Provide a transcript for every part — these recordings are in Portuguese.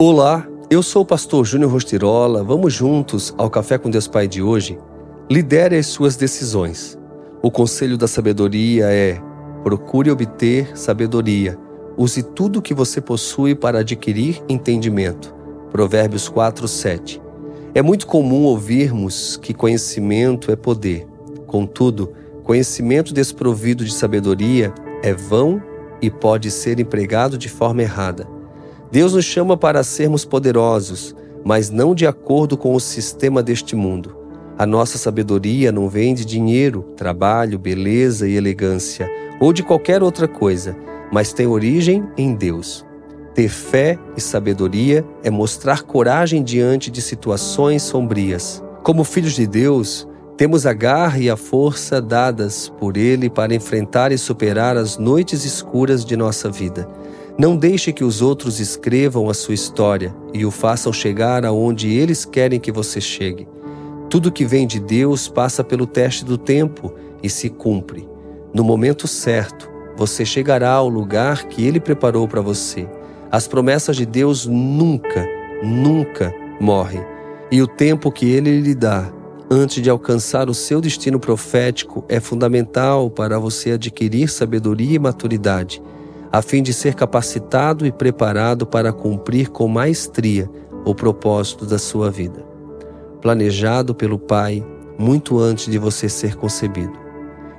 Olá, eu sou o pastor Júnior Rostirola. Vamos juntos ao Café com Deus Pai de hoje? Lidere as suas decisões. O conselho da sabedoria é: procure obter sabedoria. Use tudo o que você possui para adquirir entendimento. Provérbios 4, 7. É muito comum ouvirmos que conhecimento é poder. Contudo, conhecimento desprovido de sabedoria é vão e pode ser empregado de forma errada. Deus nos chama para sermos poderosos, mas não de acordo com o sistema deste mundo. A nossa sabedoria não vem de dinheiro, trabalho, beleza e elegância, ou de qualquer outra coisa, mas tem origem em Deus. Ter fé e sabedoria é mostrar coragem diante de situações sombrias. Como filhos de Deus, temos a garra e a força dadas por Ele para enfrentar e superar as noites escuras de nossa vida. Não deixe que os outros escrevam a sua história e o façam chegar aonde eles querem que você chegue. Tudo que vem de Deus passa pelo teste do tempo e se cumpre. No momento certo, você chegará ao lugar que ele preparou para você. As promessas de Deus nunca, nunca morrem. E o tempo que ele lhe dá antes de alcançar o seu destino profético é fundamental para você adquirir sabedoria e maturidade a fim de ser capacitado e preparado para cumprir com maestria o propósito da sua vida, planejado pelo Pai muito antes de você ser concebido.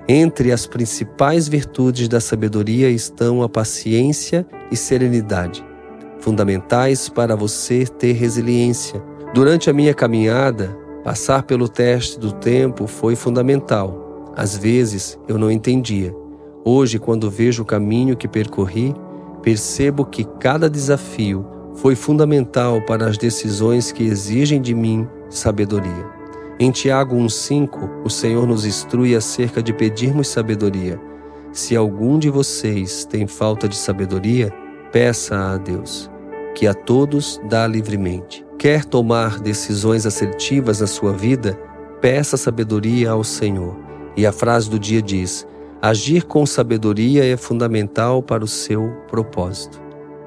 Entre as principais virtudes da sabedoria estão a paciência e serenidade, fundamentais para você ter resiliência. Durante a minha caminhada, passar pelo teste do tempo foi fundamental. Às vezes eu não entendia, Hoje, quando vejo o caminho que percorri, percebo que cada desafio foi fundamental para as decisões que exigem de mim sabedoria. Em Tiago 1,5, o Senhor nos instrui acerca de pedirmos sabedoria. Se algum de vocês tem falta de sabedoria, peça a Deus, que a todos dá livremente. Quer tomar decisões assertivas na sua vida? Peça sabedoria ao Senhor. E a frase do dia diz: Agir com sabedoria é fundamental para o seu propósito.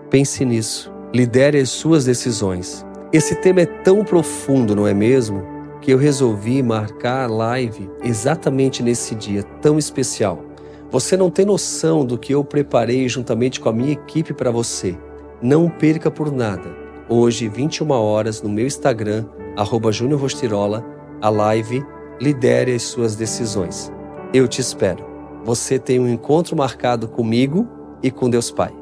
Pense nisso. Lidere as suas decisões. Esse tema é tão profundo, não é mesmo? Que eu resolvi marcar a live exatamente nesse dia tão especial. Você não tem noção do que eu preparei juntamente com a minha equipe para você. Não perca por nada. Hoje, 21 horas, no meu Instagram, arroba a live Lidere as suas decisões. Eu te espero você tem um encontro marcado comigo e com Deus Pai.